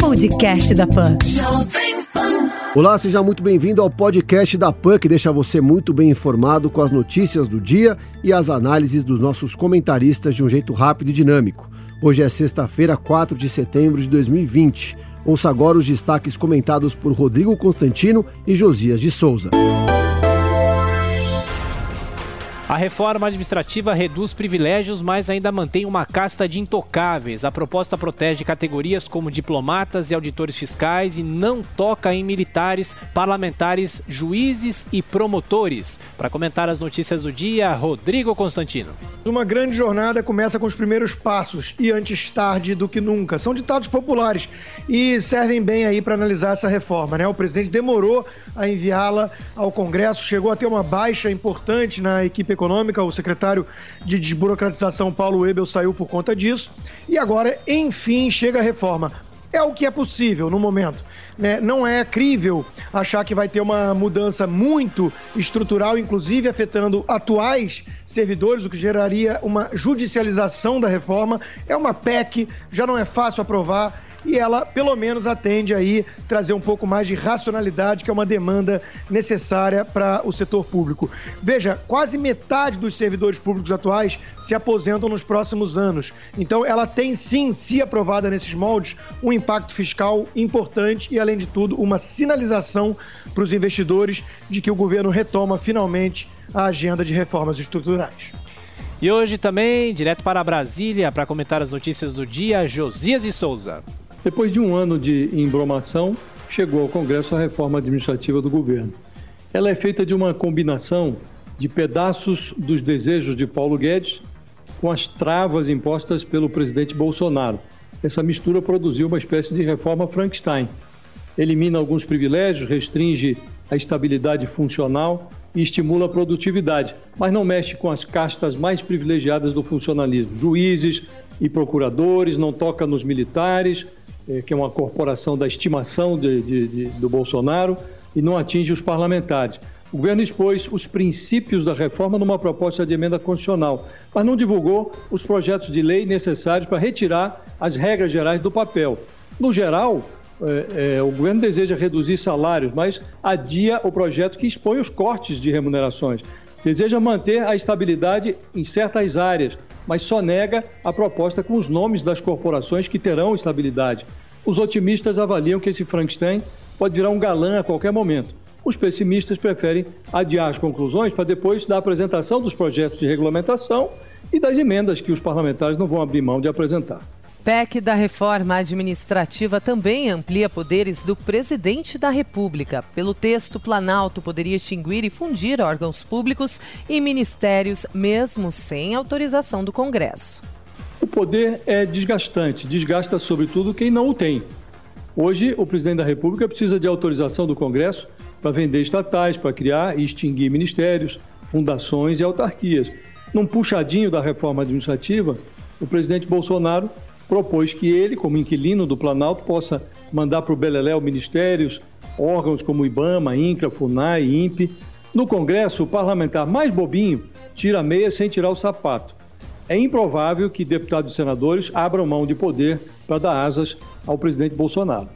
Podcast da Pan. Olá, seja muito bem-vindo ao podcast da PAN, que deixa você muito bem informado com as notícias do dia e as análises dos nossos comentaristas de um jeito rápido e dinâmico. Hoje é sexta-feira, 4 de setembro de 2020. Ouça agora os destaques comentados por Rodrigo Constantino e Josias de Souza. A reforma administrativa reduz privilégios, mas ainda mantém uma casta de intocáveis. A proposta protege categorias como diplomatas e auditores fiscais e não toca em militares, parlamentares, juízes e promotores. Para comentar as notícias do dia, Rodrigo Constantino. Uma grande jornada começa com os primeiros passos e antes tarde do que nunca. São ditados populares e servem bem aí para analisar essa reforma, né? O presidente demorou a enviá-la ao Congresso, chegou a ter uma baixa importante na equipe Econômica, o secretário de desburocratização Paulo Webel saiu por conta disso. E agora, enfim, chega a reforma. É o que é possível no momento. Né? Não é crível achar que vai ter uma mudança muito estrutural, inclusive afetando atuais servidores, o que geraria uma judicialização da reforma. É uma PEC, já não é fácil aprovar e ela, pelo menos, atende aí trazer um pouco mais de racionalidade, que é uma demanda necessária para o setor público. Veja, quase metade dos servidores públicos atuais se aposentam nos próximos anos. Então, ela tem sim, se aprovada nesses moldes, um impacto fiscal importante e, além de tudo, uma sinalização para os investidores de que o governo retoma finalmente a agenda de reformas estruturais. E hoje também, direto para Brasília, para comentar as notícias do dia, Josias e Souza. Depois de um ano de embromação, chegou ao Congresso a reforma administrativa do governo. Ela é feita de uma combinação de pedaços dos desejos de Paulo Guedes com as travas impostas pelo presidente Bolsonaro. Essa mistura produziu uma espécie de reforma Frankenstein. Elimina alguns privilégios, restringe a estabilidade funcional e estimula a produtividade, mas não mexe com as castas mais privilegiadas do funcionalismo, juízes e procuradores, não toca nos militares, que é uma corporação da estimação de, de, de, do Bolsonaro, e não atinge os parlamentares. O governo expôs os princípios da reforma numa proposta de emenda constitucional, mas não divulgou os projetos de lei necessários para retirar as regras gerais do papel. No geral, é, é, o governo deseja reduzir salários, mas adia o projeto que expõe os cortes de remunerações. Deseja manter a estabilidade em certas áreas, mas só nega a proposta com os nomes das corporações que terão estabilidade. Os otimistas avaliam que esse Frankenstein pode virar um galã a qualquer momento. Os pessimistas preferem adiar as conclusões para depois da apresentação dos projetos de regulamentação e das emendas que os parlamentares não vão abrir mão de apresentar. PEC da reforma administrativa também amplia poderes do presidente da República. Pelo texto, Planalto poderia extinguir e fundir órgãos públicos e ministérios, mesmo sem autorização do Congresso. O poder é desgastante, desgasta sobretudo quem não o tem. Hoje, o presidente da República precisa de autorização do Congresso para vender estatais, para criar e extinguir ministérios, fundações e autarquias. Num puxadinho da reforma administrativa, o presidente Bolsonaro propôs que ele, como inquilino do Planalto, possa mandar para o Beleléu ministérios, órgãos como IBAMA, INCRA, FUNAI, INPE. No Congresso, o parlamentar mais bobinho tira a meia sem tirar o sapato. É improvável que deputados e senadores abram mão de poder para dar asas ao presidente Bolsonaro.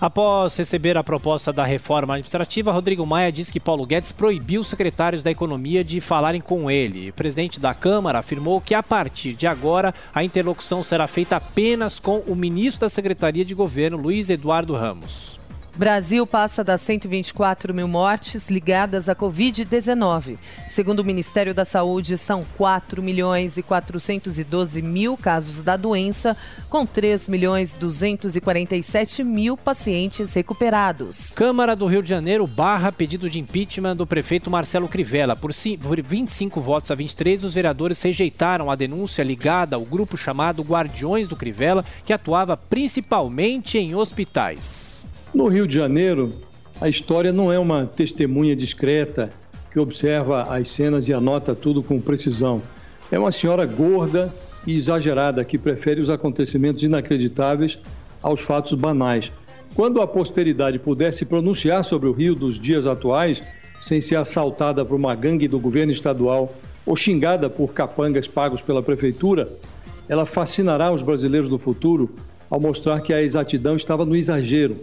Após receber a proposta da reforma administrativa, Rodrigo Maia diz que Paulo Guedes proibiu os secretários da Economia de falarem com ele. O presidente da Câmara afirmou que a partir de agora a interlocução será feita apenas com o ministro da Secretaria de Governo, Luiz Eduardo Ramos. Brasil passa das 124 mil mortes ligadas à Covid-19. Segundo o Ministério da Saúde, são 4 milhões e 412 mil casos da doença, com 3 milhões 247 mil pacientes recuperados. Câmara do Rio de Janeiro barra pedido de impeachment do prefeito Marcelo Crivella. Por 25 votos a 23, os vereadores rejeitaram a denúncia ligada ao grupo chamado Guardiões do Crivella, que atuava principalmente em hospitais. No Rio de Janeiro, a história não é uma testemunha discreta que observa as cenas e anota tudo com precisão. É uma senhora gorda e exagerada que prefere os acontecimentos inacreditáveis aos fatos banais. Quando a posteridade puder se pronunciar sobre o Rio dos dias atuais, sem ser assaltada por uma gangue do governo estadual ou xingada por capangas pagos pela prefeitura, ela fascinará os brasileiros do futuro ao mostrar que a exatidão estava no exagero.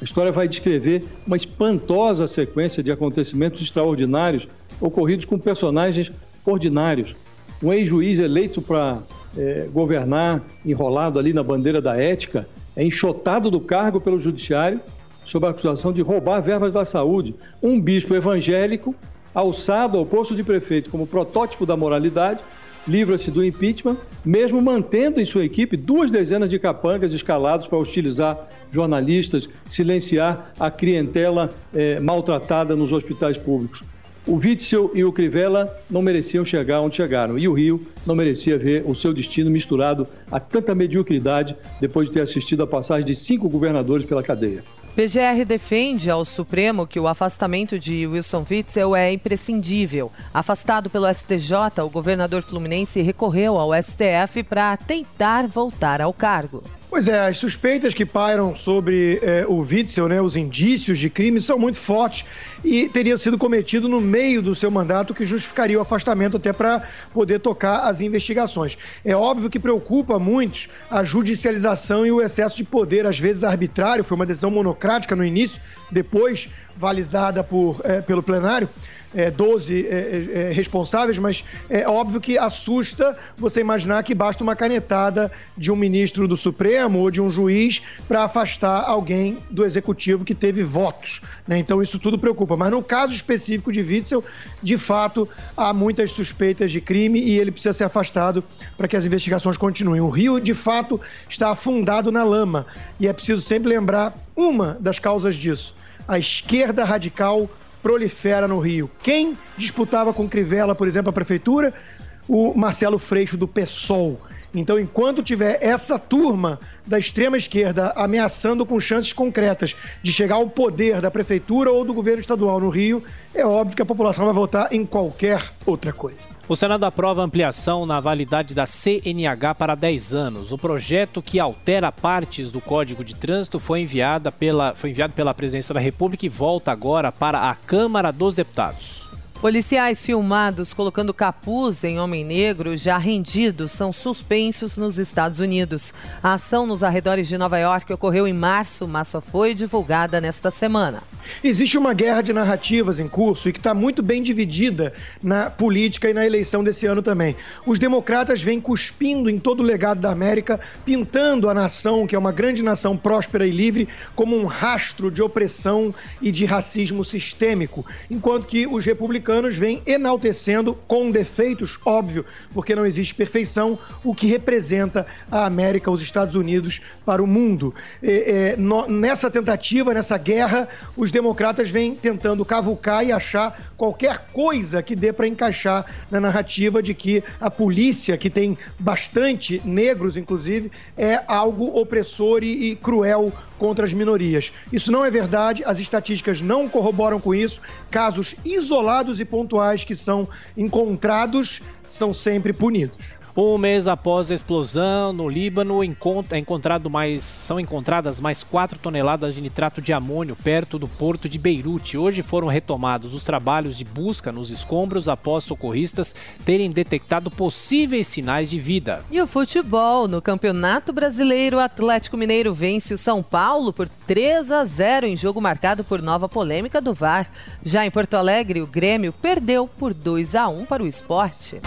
A história vai descrever uma espantosa sequência de acontecimentos extraordinários ocorridos com personagens ordinários. Um ex-juiz eleito para é, governar, enrolado ali na bandeira da ética, é enxotado do cargo pelo judiciário sob a acusação de roubar verbas da saúde. Um bispo evangélico, alçado ao posto de prefeito como protótipo da moralidade, livra-se do impeachment, mesmo mantendo em sua equipe duas dezenas de capangas escalados para hostilizar jornalistas, silenciar a clientela eh, maltratada nos hospitais públicos. O Witzel e o Crivella não mereciam chegar onde chegaram. E o Rio não merecia ver o seu destino misturado a tanta mediocridade depois de ter assistido a passagem de cinco governadores pela cadeia. PGR defende ao Supremo que o afastamento de Wilson Witzel é imprescindível. Afastado pelo STJ, o governador fluminense recorreu ao STF para tentar voltar ao cargo. Pois é, as suspeitas que pairam sobre é, o Witzel, né, os indícios de crime, são muito fortes e teria sido cometido no meio do seu mandato, que justificaria o afastamento até para poder tocar as investigações. É óbvio que preocupa muitos a judicialização e o excesso de poder, às vezes arbitrário, foi uma decisão monocrática no início, depois validada por, é, pelo plenário é, 12 é, é, é, responsáveis, mas é óbvio que assusta você imaginar que basta uma canetada de um ministro do Supremo ou de um juiz para afastar alguém do executivo que teve votos. Né? Então isso tudo preocupa. Mas no caso específico de Witzel, de fato, há muitas suspeitas de crime e ele precisa ser afastado para que as investigações continuem. O Rio, de fato, está afundado na lama e é preciso sempre lembrar uma das causas disso. A esquerda radical prolifera no Rio. Quem disputava com Crivella, por exemplo, a prefeitura? O Marcelo Freixo do PSOL. Então, enquanto tiver essa turma da extrema esquerda ameaçando com chances concretas de chegar ao poder da prefeitura ou do governo estadual no Rio, é óbvio que a população vai votar em qualquer outra coisa. O Senado aprova ampliação na validade da CNH para 10 anos. O projeto que altera partes do Código de Trânsito foi, enviada pela, foi enviado pela Presidência da República e volta agora para a Câmara dos Deputados. Policiais filmados colocando capuz em homem negro já rendidos são suspensos nos Estados Unidos. A ação nos arredores de Nova York ocorreu em março, mas só foi divulgada nesta semana. Existe uma guerra de narrativas em curso e que está muito bem dividida na política e na eleição desse ano também. Os democratas vêm cuspindo em todo o legado da América, pintando a nação, que é uma grande nação próspera e livre, como um rastro de opressão e de racismo sistêmico, enquanto que os republicanos vêm enaltecendo, com defeitos, óbvio, porque não existe perfeição, o que representa a América, os Estados Unidos para o mundo. É, é, no, nessa tentativa, nessa guerra, os democratas vêm tentando cavucar e achar qualquer coisa que dê para encaixar na narrativa de que a polícia, que tem bastante negros, inclusive, é algo opressor e, e cruel contra as minorias. Isso não é verdade, as estatísticas não corroboram com isso. Casos isolados e pontuais que são encontrados são sempre punidos. Um mês após a explosão no Líbano, é encontrado mais, são encontradas mais 4 toneladas de nitrato de amônio perto do porto de Beirute. Hoje foram retomados os trabalhos de busca nos escombros após socorristas terem detectado possíveis sinais de vida. E o futebol. No Campeonato Brasileiro, o Atlético Mineiro vence o São Paulo por 3 a 0 em jogo marcado por nova polêmica do VAR. Já em Porto Alegre, o Grêmio perdeu por 2 a 1 para o esporte.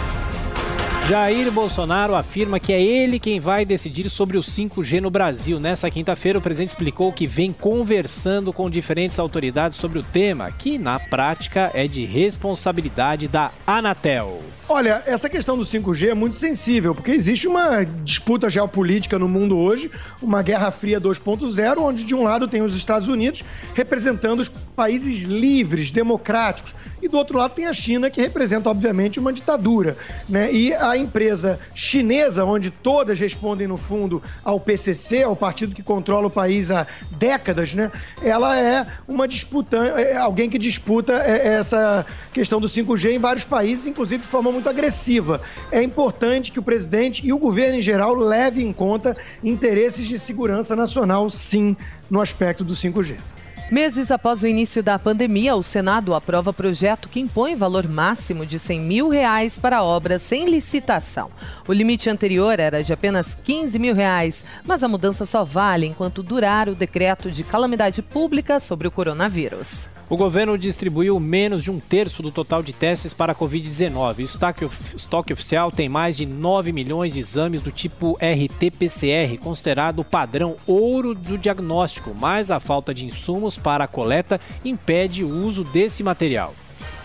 Jair Bolsonaro afirma que é ele quem vai decidir sobre o 5G no Brasil. Nessa quinta-feira, o presidente explicou que vem conversando com diferentes autoridades sobre o tema, que na prática é de responsabilidade da Anatel. Olha, essa questão do 5G é muito sensível, porque existe uma disputa geopolítica no mundo hoje, uma Guerra Fria 2.0, onde de um lado tem os Estados Unidos representando os países livres, democráticos, e do outro lado tem a China, que representa, obviamente, uma ditadura. Né? E a empresa chinesa, onde todas respondem, no fundo, ao PCC, ao partido que controla o país há décadas, né? ela é uma disputa, é alguém que disputa é, essa questão do 5G em vários países, inclusive de forma muito agressiva. É importante que o presidente e o governo em geral levem em conta interesses de segurança nacional, sim, no aspecto do 5G. Meses após o início da pandemia, o Senado aprova projeto que impõe valor máximo de 100 mil reais para obras sem licitação. O limite anterior era de apenas 15 mil reais, mas a mudança só vale enquanto durar o decreto de calamidade pública sobre o coronavírus. O governo distribuiu menos de um terço do total de testes para a Covid-19. O estoque, oficial tem mais de 9 milhões de exames do tipo RT-PCR, considerado padrão ouro do diagnóstico, mas a falta de insumos para a coleta impede o uso desse material.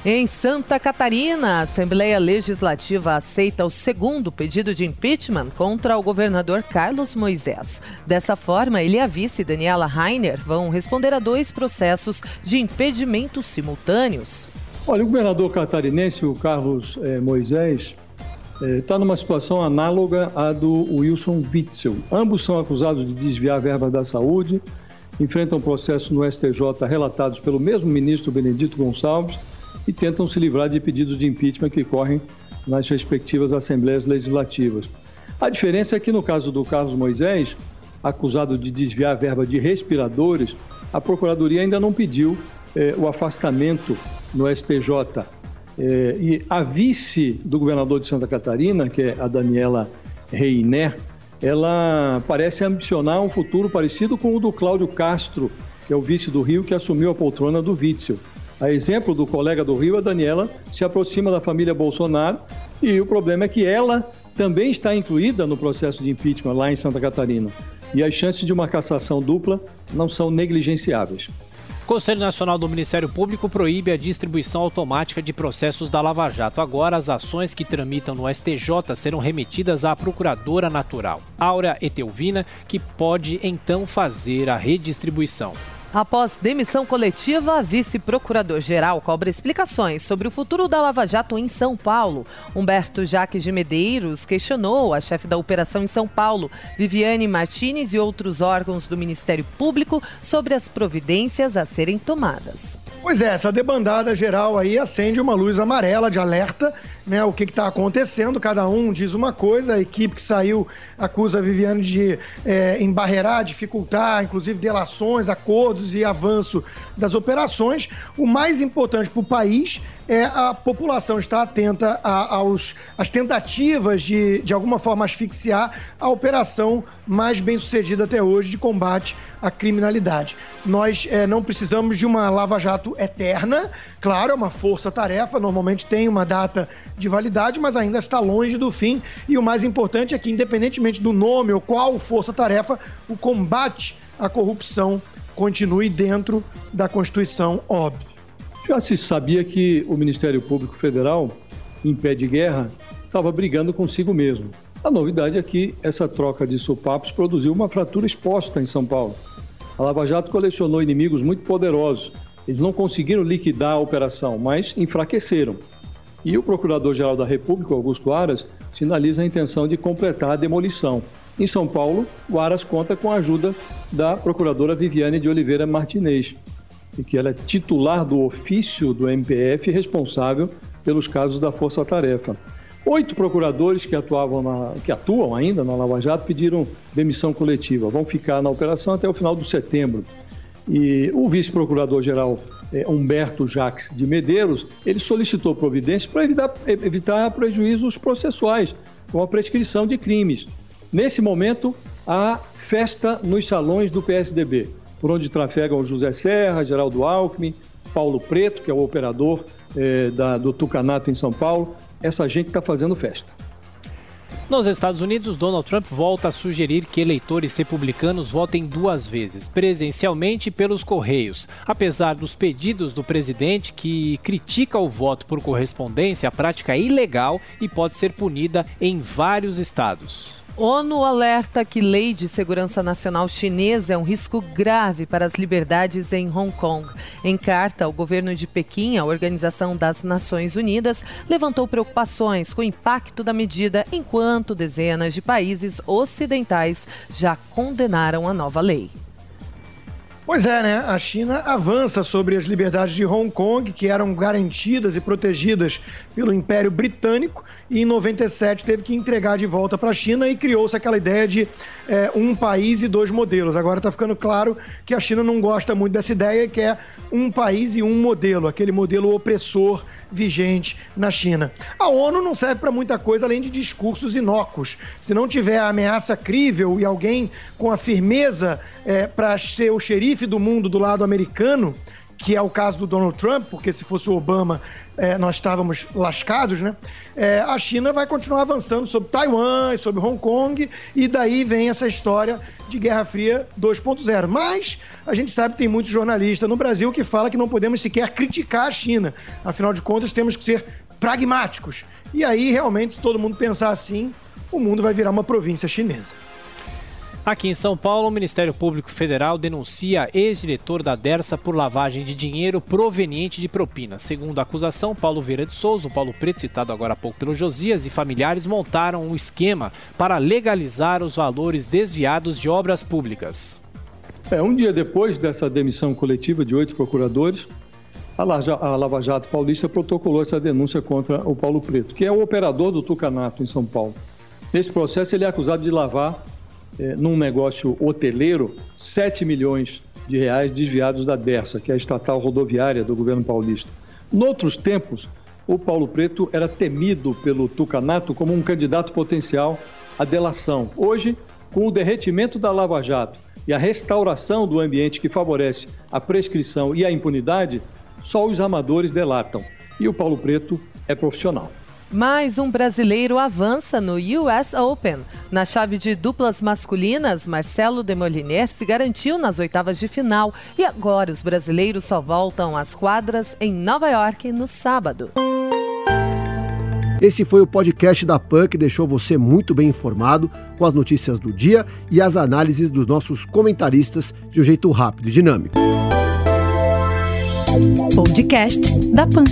Em Santa Catarina, a Assembleia Legislativa aceita o segundo pedido de impeachment contra o governador Carlos Moisés. Dessa forma, ele e a vice Daniela Rainer vão responder a dois processos de impedimento simultâneos. Olha, o governador catarinense, o Carlos eh, Moisés, está eh, numa situação análoga à do Wilson Witzel. Ambos são acusados de desviar verba da saúde, enfrentam processo no STJ relatados pelo mesmo ministro Benedito Gonçalves e tentam se livrar de pedidos de impeachment que correm nas respectivas assembleias legislativas. A diferença é que no caso do Carlos Moisés, acusado de desviar verba de respiradores, a Procuradoria ainda não pediu eh, o afastamento no STJ. Eh, e a vice do governador de Santa Catarina, que é a Daniela Reiner, ela parece ambicionar um futuro parecido com o do Cláudio Castro, que é o vice do Rio, que assumiu a poltrona do Witzel. A exemplo do colega do Rio, a Daniela se aproxima da família Bolsonaro e o problema é que ela também está incluída no processo de impeachment lá em Santa Catarina. E as chances de uma cassação dupla não são negligenciáveis. O Conselho Nacional do Ministério Público proíbe a distribuição automática de processos da Lava Jato. Agora, as ações que tramitam no STJ serão remetidas à Procuradora Natural, Áurea Etelvina, que pode então fazer a redistribuição. Após demissão coletiva, vice-procurador-geral cobra explicações sobre o futuro da Lava Jato em São Paulo. Humberto Jaques de Medeiros questionou a chefe da operação em São Paulo, Viviane Martinez e outros órgãos do Ministério Público sobre as providências a serem tomadas. Pois é, essa debandada geral aí acende uma luz amarela de alerta, né? O que está acontecendo, cada um diz uma coisa, a equipe que saiu acusa a Viviane de é, embarrear, dificultar, inclusive delações, acordos e avanço das operações. O mais importante para o país é a população estar atenta a, aos, às tentativas de, de alguma forma, asfixiar a operação mais bem sucedida até hoje de combate à criminalidade. Nós é, não precisamos de uma lava-jato eterna, claro, é uma força-tarefa, normalmente tem uma data de validade, mas ainda está longe do fim. E o mais importante é que, independentemente do nome ou qual força-tarefa, o combate à corrupção continue dentro da Constituição, óbvio. Já se sabia que o Ministério Público Federal, em pé de guerra, estava brigando consigo mesmo. A novidade é que essa troca de sopapos produziu uma fratura exposta em São Paulo. A Lava Jato colecionou inimigos muito poderosos. Eles não conseguiram liquidar a operação, mas enfraqueceram. E o Procurador-Geral da República, Augusto Aras, sinaliza a intenção de completar a demolição. Em São Paulo, o Aras conta com a ajuda da Procuradora Viviane de Oliveira Martinez que ela é titular do ofício do MPF responsável pelos casos da Força Tarefa. Oito procuradores que, atuavam na, que atuam ainda na Lava Jato pediram demissão coletiva. Vão ficar na operação até o final de setembro. E o vice-procurador-geral é, Humberto Jacques de Medeiros, ele solicitou providências para evitar, evitar prejuízos processuais, com a prescrição de crimes. Nesse momento, há festa nos salões do PSDB por onde trafegam José Serra, Geraldo Alckmin, Paulo Preto, que é o operador eh, da, do Tucanato em São Paulo. Essa gente está fazendo festa. Nos Estados Unidos, Donald Trump volta a sugerir que eleitores republicanos votem duas vezes, presencialmente pelos correios. Apesar dos pedidos do presidente, que critica o voto por correspondência, a prática é ilegal e pode ser punida em vários estados. ONU alerta que lei de segurança nacional chinesa é um risco grave para as liberdades em Hong Kong. Em carta, o governo de Pequim, a Organização das Nações Unidas, levantou preocupações com o impacto da medida, enquanto dezenas de países ocidentais já condenaram a nova lei. Pois é, né? A China avança sobre as liberdades de Hong Kong, que eram garantidas e protegidas pelo Império Britânico, e em 97 teve que entregar de volta para a China e criou-se aquela ideia de é, um país e dois modelos. Agora está ficando claro que a China não gosta muito dessa ideia, que é um país e um modelo, aquele modelo opressor vigente na China. A ONU não serve para muita coisa além de discursos inócuos. Se não tiver a ameaça crível e alguém com a firmeza é, para ser o xerife do mundo do lado americano, que é o caso do Donald Trump, porque se fosse o Obama é, nós estávamos lascados, né? É, a China vai continuar avançando sobre Taiwan, sobre Hong Kong, e daí vem essa história de Guerra Fria 2.0. Mas a gente sabe que tem muito jornalista no Brasil que fala que não podemos sequer criticar a China. Afinal de contas, temos que ser pragmáticos. E aí, realmente, se todo mundo pensar assim, o mundo vai virar uma província chinesa. Aqui em São Paulo, o Ministério Público Federal denuncia ex-diretor da Dersa por lavagem de dinheiro proveniente de propina. Segundo a acusação, Paulo Vieira de Souza, o Paulo Preto, citado agora há pouco pelo Josias, e familiares montaram um esquema para legalizar os valores desviados de obras públicas. É, um dia depois dessa demissão coletiva de oito procuradores, a Lava Jato Paulista protocolou essa denúncia contra o Paulo Preto, que é o operador do Tucanato em São Paulo. Nesse processo, ele é acusado de lavar é, num negócio hoteleiro 7 milhões de reais desviados da DERSA, que é a estatal rodoviária do governo paulista. Noutros tempos, o Paulo Preto era temido pelo Tucanato como um candidato potencial à delação. Hoje, com o derretimento da Lava Jato e a restauração do ambiente que favorece a prescrição e a impunidade, só os amadores delatam. E o Paulo Preto é profissional. Mais um brasileiro avança no US Open. Na chave de duplas masculinas, Marcelo Demoliner se garantiu nas oitavas de final e agora os brasileiros só voltam às quadras em Nova York no sábado. Esse foi o podcast da PAN que deixou você muito bem informado com as notícias do dia e as análises dos nossos comentaristas de um jeito rápido e dinâmico. Podcast da PAN.